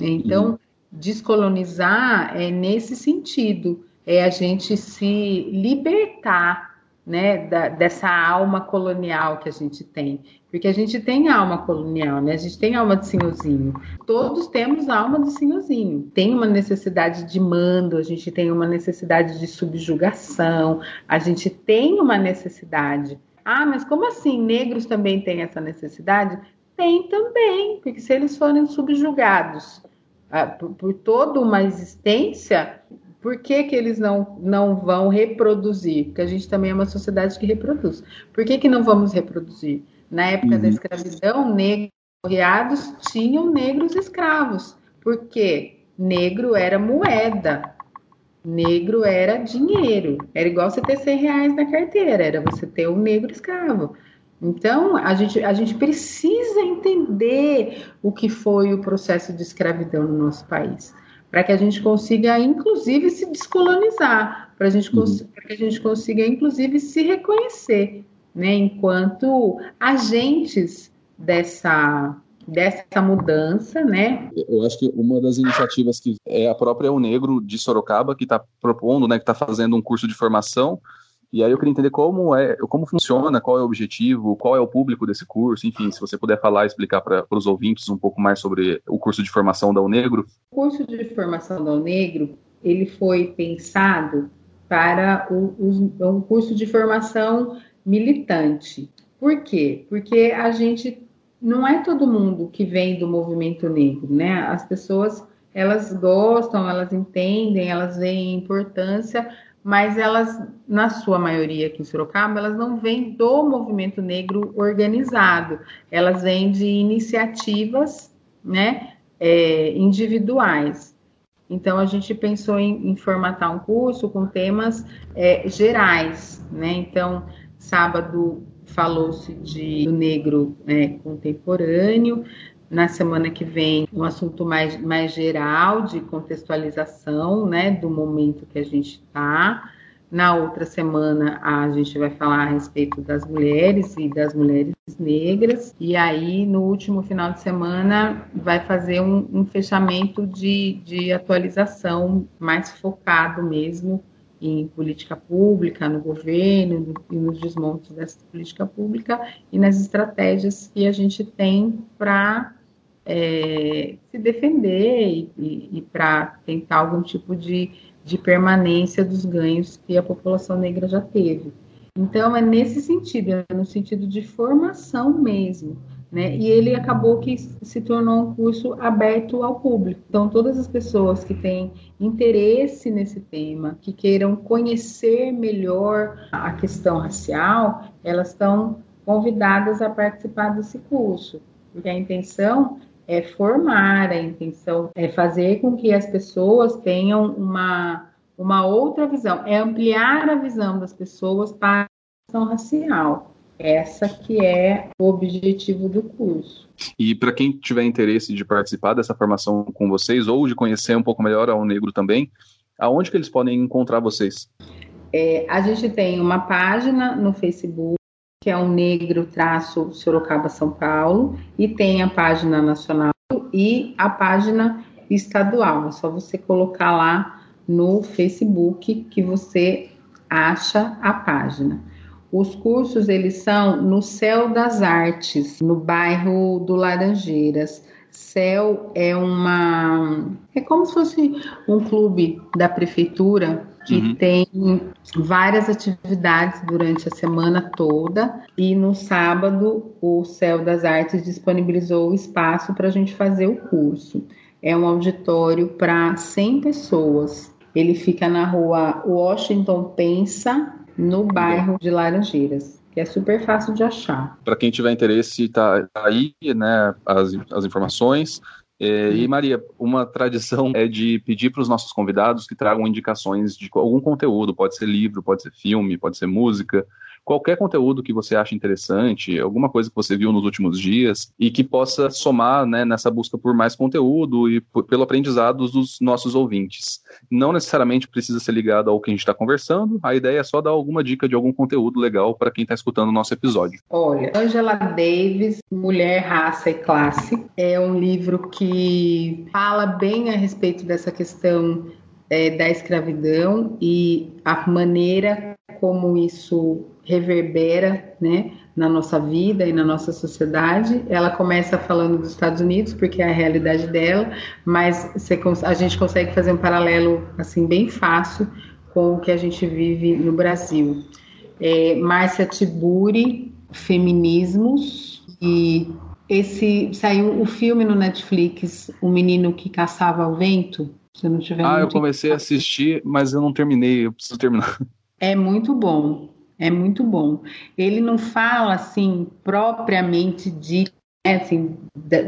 Então, uhum. descolonizar é nesse sentido, é a gente se libertar né, da, dessa alma colonial que a gente tem. Porque a gente tem alma colonial, né? A gente tem alma de senhorzinho. Todos temos alma de senhorzinho. Tem uma necessidade de mando, a gente tem uma necessidade de subjugação, a gente tem uma necessidade. Ah, mas como assim? Negros também têm essa necessidade? Tem também, porque se eles forem subjugados ah, por, por, toda uma existência, por que, que eles não, não vão reproduzir? Porque a gente também é uma sociedade que reproduz. Por que, que não vamos reproduzir? Na época uhum. da escravidão, negros tinham negros escravos. Por quê? Negro era moeda. Negro era dinheiro. Era igual você ter 100 reais na carteira, era você ter um negro escravo. Então, a gente, a gente precisa entender o que foi o processo de escravidão no nosso país, para que a gente consiga, inclusive, se descolonizar, para uhum. que a gente consiga, inclusive, se reconhecer, né, enquanto agentes dessa, dessa mudança, né? Eu acho que uma das iniciativas que é a própria O Negro de Sorocaba, que está propondo, né, que está fazendo um curso de formação e aí eu queria entender como é, como funciona, qual é o objetivo, qual é o público desse curso, enfim, se você puder falar e explicar para os ouvintes um pouco mais sobre o curso de formação da Unegro. O curso de formação da Unegro, ele foi pensado para o, o, um curso de formação militante. Por quê? Porque a gente não é todo mundo que vem do movimento negro, né? As pessoas elas gostam, elas entendem, elas veem importância, mas elas, na sua maioria aqui em Sorocaba, elas não vêm do movimento negro organizado, elas vêm de iniciativas né, é, individuais. Então, a gente pensou em, em formatar um curso com temas é, gerais, né? Então, sábado falou-se de do negro é, contemporâneo, na semana que vem um assunto mais, mais geral de contextualização né, do momento que a gente está. Na outra semana a gente vai falar a respeito das mulheres e das mulheres negras. E aí, no último final de semana, vai fazer um, um fechamento de, de atualização mais focado mesmo em política pública, no governo e nos desmontes dessa política pública e nas estratégias que a gente tem para é, se defender e, e, e para tentar algum tipo de, de permanência dos ganhos que a população negra já teve. Então, é nesse sentido, é no sentido de formação mesmo. Né? E ele acabou que se tornou um curso aberto ao público. Então, todas as pessoas que têm interesse nesse tema, que queiram conhecer melhor a questão racial, elas estão convidadas a participar desse curso, porque a intenção é formar, a intenção é fazer com que as pessoas tenham uma, uma outra visão, é ampliar a visão das pessoas para a questão racial. Essa que é o objetivo do curso. E para quem tiver interesse de participar dessa formação com vocês ou de conhecer um pouco melhor ao negro também, aonde que eles podem encontrar vocês? É, a gente tem uma página no Facebook que é o negro traço Sorocaba São Paulo, e tem a página nacional e a página estadual. É só você colocar lá no Facebook que você acha a página. Os cursos eles são no Céu das Artes, no bairro do Laranjeiras. Céu é uma é como se fosse um clube da prefeitura que uhum. tem várias atividades durante a semana toda e no sábado o Céu das Artes disponibilizou o espaço para a gente fazer o curso. É um auditório para 100 pessoas. Ele fica na rua Washington Pensa, no bairro de Laranjeiras que é super fácil de achar. Para quem tiver interesse, tá aí, né, as, as informações. É, e Maria, uma tradição é de pedir para os nossos convidados que tragam indicações de algum conteúdo, pode ser livro, pode ser filme, pode ser música, qualquer conteúdo que você acha interessante, alguma coisa que você viu nos últimos dias e que possa somar né, nessa busca por mais conteúdo e por, pelo aprendizado dos nossos ouvintes. Não necessariamente precisa ser ligado ao que a gente está conversando, a ideia é só dar alguma dica de algum conteúdo legal para quem está escutando o nosso episódio. Olha, Angela Davis, Mulher, Raça e Classe, é um livro que fala bem a respeito dessa questão é, da escravidão e a maneira como isso reverbera né, na nossa vida e na nossa sociedade. Ela começa falando dos Estados Unidos, porque é a realidade dela, mas você, a gente consegue fazer um paralelo assim bem fácil com o que a gente vive no Brasil. É, Márcia Tiburi, Feminismos, e esse saiu o filme no Netflix, O Menino que Caçava o Vento. Se não tiver ah, eu comecei a assistir, mas eu não terminei, eu preciso terminar. É muito bom. É muito bom. Ele não fala assim propriamente de né, assim,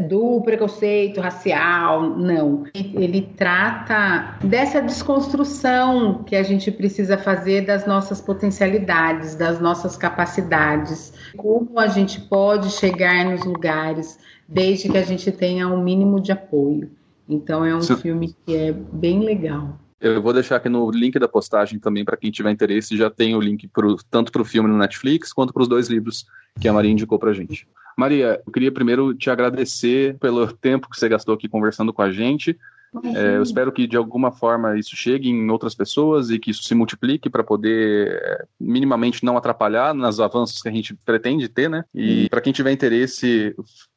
do preconceito racial, não. Ele trata dessa desconstrução que a gente precisa fazer das nossas potencialidades, das nossas capacidades, como a gente pode chegar nos lugares desde que a gente tenha um mínimo de apoio. Então é um Sim. filme que é bem legal. Eu vou deixar aqui no link da postagem também para quem tiver interesse, já tem o link pro, tanto para o filme no Netflix quanto para os dois livros que a Maria indicou para gente. Maria, eu queria primeiro te agradecer pelo tempo que você gastou aqui conversando com a gente. É, eu espero que de alguma forma isso chegue em outras pessoas e que isso se multiplique para poder é, minimamente não atrapalhar nos avanços que a gente pretende ter, né? E para quem tiver interesse,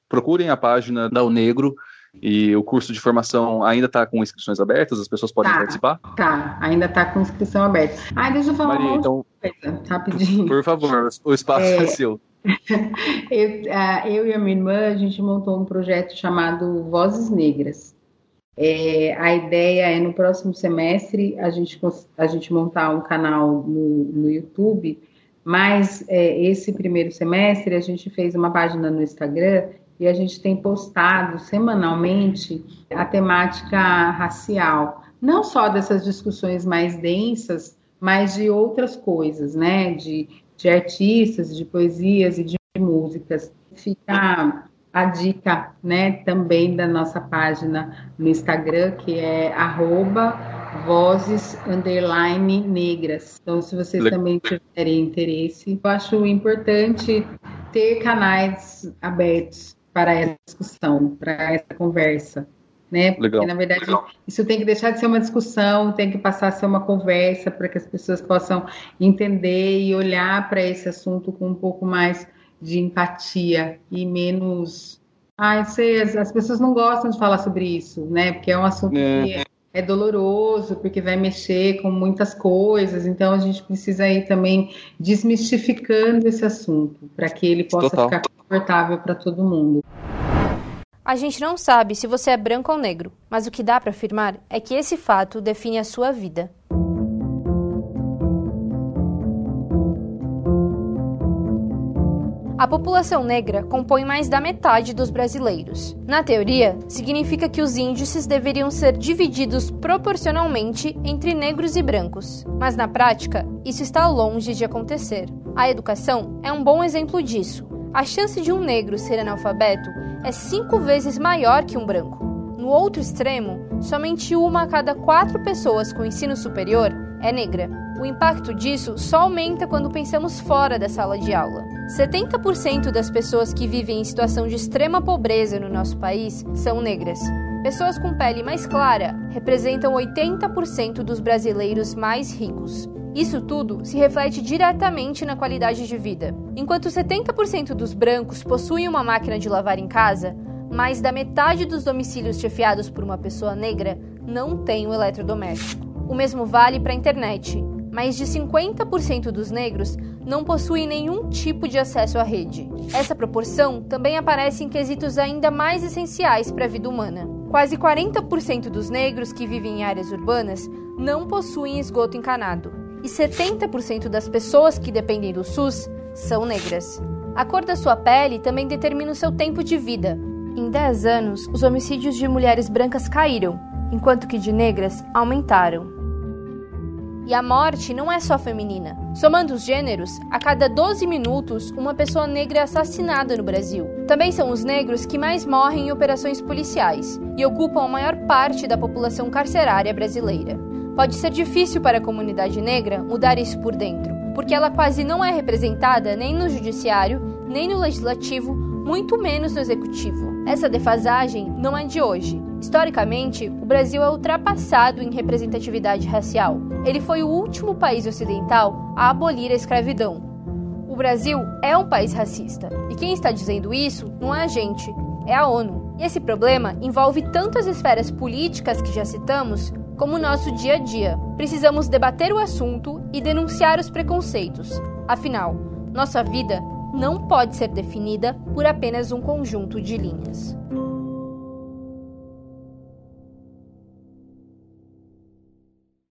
procurem a página da O Negro e o curso de formação ainda está com inscrições abertas? As pessoas podem tá, participar? Tá, ainda está com inscrição aberta. Ah, deixa eu falar Maria, uma então, coisa, rapidinho. Por favor, o espaço é, é seu. eu, eu, e a minha irmã, a gente montou um projeto chamado Vozes Negras. É, a ideia é no próximo semestre a gente, a gente montar um canal no, no YouTube, mas é, esse primeiro semestre a gente fez uma página no Instagram e a gente tem postado semanalmente a temática racial, não só dessas discussões mais densas, mas de outras coisas, né? De, de artistas, de poesias e de músicas. Fica a dica, né, também da nossa página no Instagram, que é arroba vozes underline negras. Então, se vocês também tiverem interesse, eu acho importante ter canais abertos para essa discussão, para essa conversa. Né? Legal. Porque, na verdade, Legal. isso tem que deixar de ser uma discussão, tem que passar a ser uma conversa para que as pessoas possam entender e olhar para esse assunto com um pouco mais de empatia e menos. Ah, sei, as, as pessoas não gostam de falar sobre isso, né? Porque é um assunto é. que é, é doloroso, porque vai mexer com muitas coisas, então a gente precisa ir também desmistificando esse assunto para que ele possa Total. ficar confortável para todo mundo. A gente não sabe se você é branco ou negro, mas o que dá para afirmar é que esse fato define a sua vida. A população negra compõe mais da metade dos brasileiros. Na teoria, significa que os índices deveriam ser divididos proporcionalmente entre negros e brancos. Mas na prática, isso está longe de acontecer. A educação é um bom exemplo disso a chance de um negro ser analfabeto é cinco vezes maior que um branco. No outro extremo, somente uma a cada quatro pessoas com ensino superior é negra. O impacto disso só aumenta quando pensamos fora da sala de aula. 70% das pessoas que vivem em situação de extrema pobreza no nosso país são negras. Pessoas com pele mais clara representam 80% dos brasileiros mais ricos. Isso tudo se reflete diretamente na qualidade de vida. Enquanto 70% dos brancos possuem uma máquina de lavar em casa, mais da metade dos domicílios chefiados por uma pessoa negra não tem o eletrodoméstico. O mesmo vale para a internet. Mais de 50% dos negros não possuem nenhum tipo de acesso à rede. Essa proporção também aparece em quesitos ainda mais essenciais para a vida humana. Quase 40% dos negros que vivem em áreas urbanas não possuem esgoto encanado e 70% das pessoas que dependem do SUS são negras. A cor da sua pele também determina o seu tempo de vida. Em 10 anos, os homicídios de mulheres brancas caíram, enquanto que de negras aumentaram. E a morte não é só feminina. Somando os gêneros, a cada 12 minutos, uma pessoa negra é assassinada no Brasil. Também são os negros que mais morrem em operações policiais e ocupam a maior parte da população carcerária brasileira. Pode ser difícil para a comunidade negra mudar isso por dentro, porque ela quase não é representada nem no judiciário, nem no legislativo, muito menos no executivo. Essa defasagem não é de hoje. Historicamente, o Brasil é ultrapassado em representatividade racial. Ele foi o último país ocidental a abolir a escravidão. O Brasil é um país racista, e quem está dizendo isso não é a gente, é a ONU. E esse problema envolve tanto as esferas políticas que já citamos, como nosso dia a dia. Precisamos debater o assunto e denunciar os preconceitos. Afinal, nossa vida não pode ser definida por apenas um conjunto de linhas.